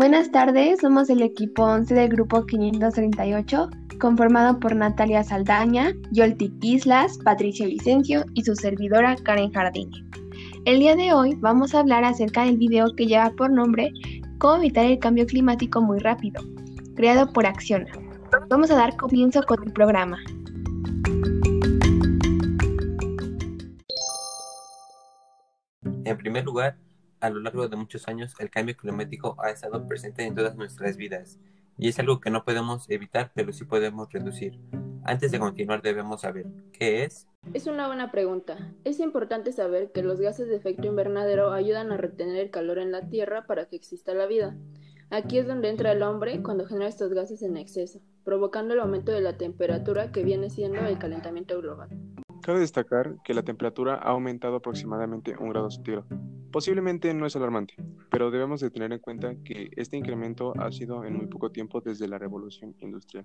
Buenas tardes, somos el equipo 11 del grupo 538, conformado por Natalia Saldaña, Yoltik Islas, Patricia Vicencio y su servidora Karen Jardín. El día de hoy vamos a hablar acerca del video que lleva por nombre Cómo evitar el cambio climático muy rápido, creado por Acciona. Vamos a dar comienzo con el programa. En primer lugar, a lo largo de muchos años el cambio climático ha estado presente en todas nuestras vidas y es algo que no podemos evitar pero sí podemos reducir. Antes de continuar debemos saber qué es. Es una buena pregunta. Es importante saber que los gases de efecto invernadero ayudan a retener el calor en la Tierra para que exista la vida. Aquí es donde entra el hombre cuando genera estos gases en exceso, provocando el aumento de la temperatura que viene siendo el calentamiento global. Cabe destacar que la temperatura ha aumentado aproximadamente un grado centígrado. Posiblemente no es alarmante, pero debemos de tener en cuenta que este incremento ha sido en muy poco tiempo desde la revolución industrial,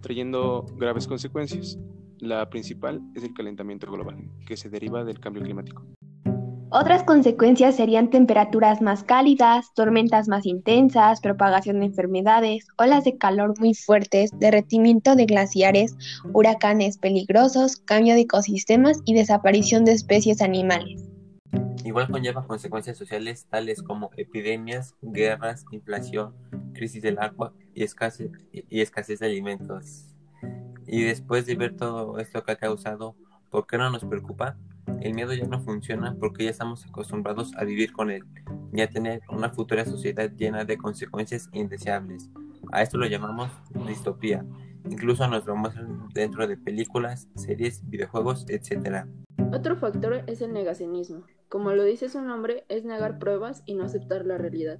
trayendo graves consecuencias. La principal es el calentamiento global, que se deriva del cambio climático. Otras consecuencias serían temperaturas más cálidas, tormentas más intensas, propagación de enfermedades, olas de calor muy fuertes, derretimiento de glaciares, huracanes peligrosos, cambio de ecosistemas y desaparición de especies animales. Igual conlleva consecuencias sociales tales como epidemias, guerras, inflación, crisis del agua y escasez, de alimentos. Y después de ver todo esto que ha causado, ¿por qué no nos preocupa? El miedo ya no funciona porque ya estamos acostumbrados a vivir con él y a tener una futura sociedad llena de consecuencias indeseables. A esto lo llamamos distopía. Incluso nos lo dentro de películas, series, videojuegos, etc. Otro factor es el negacionismo. Como lo dice su nombre, es negar pruebas y no aceptar la realidad.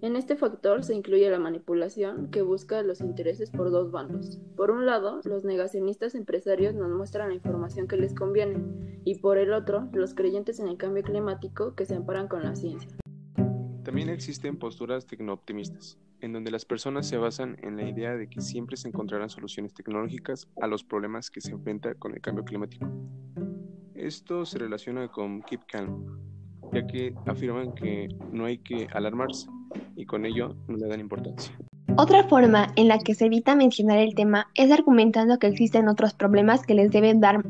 En este factor se incluye la manipulación que busca los intereses por dos bandos. Por un lado, los negacionistas empresarios nos muestran la información que les conviene y por el otro, los creyentes en el cambio climático que se amparan con la ciencia. También existen posturas tecnooptimistas, en donde las personas se basan en la idea de que siempre se encontrarán soluciones tecnológicas a los problemas que se enfrenta con el cambio climático. Esto se relaciona con Keep Calm, ya que afirman que no hay que alarmarse y con ello no le dan importancia. Otra forma en la que se evita mencionar el tema es argumentando que existen otros problemas que les deben dar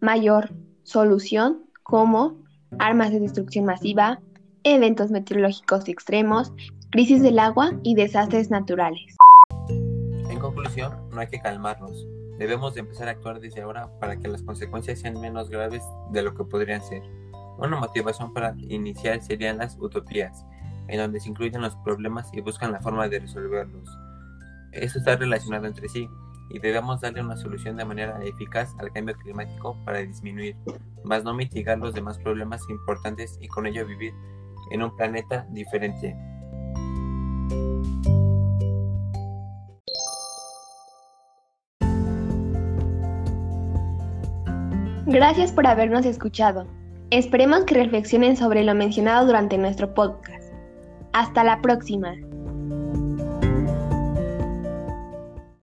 mayor solución, como armas de destrucción masiva, eventos meteorológicos extremos, crisis del agua y desastres naturales. En conclusión, no hay que calmarnos. Debemos de empezar a actuar desde ahora para que las consecuencias sean menos graves de lo que podrían ser. Una motivación para iniciar serían las utopías, en donde se incluyen los problemas y buscan la forma de resolverlos. Esto está relacionado entre sí y debemos darle una solución de manera eficaz al cambio climático para disminuir, más no mitigar los demás problemas importantes y con ello vivir en un planeta diferente. Gracias por habernos escuchado. Esperemos que reflexionen sobre lo mencionado durante nuestro podcast. Hasta la próxima.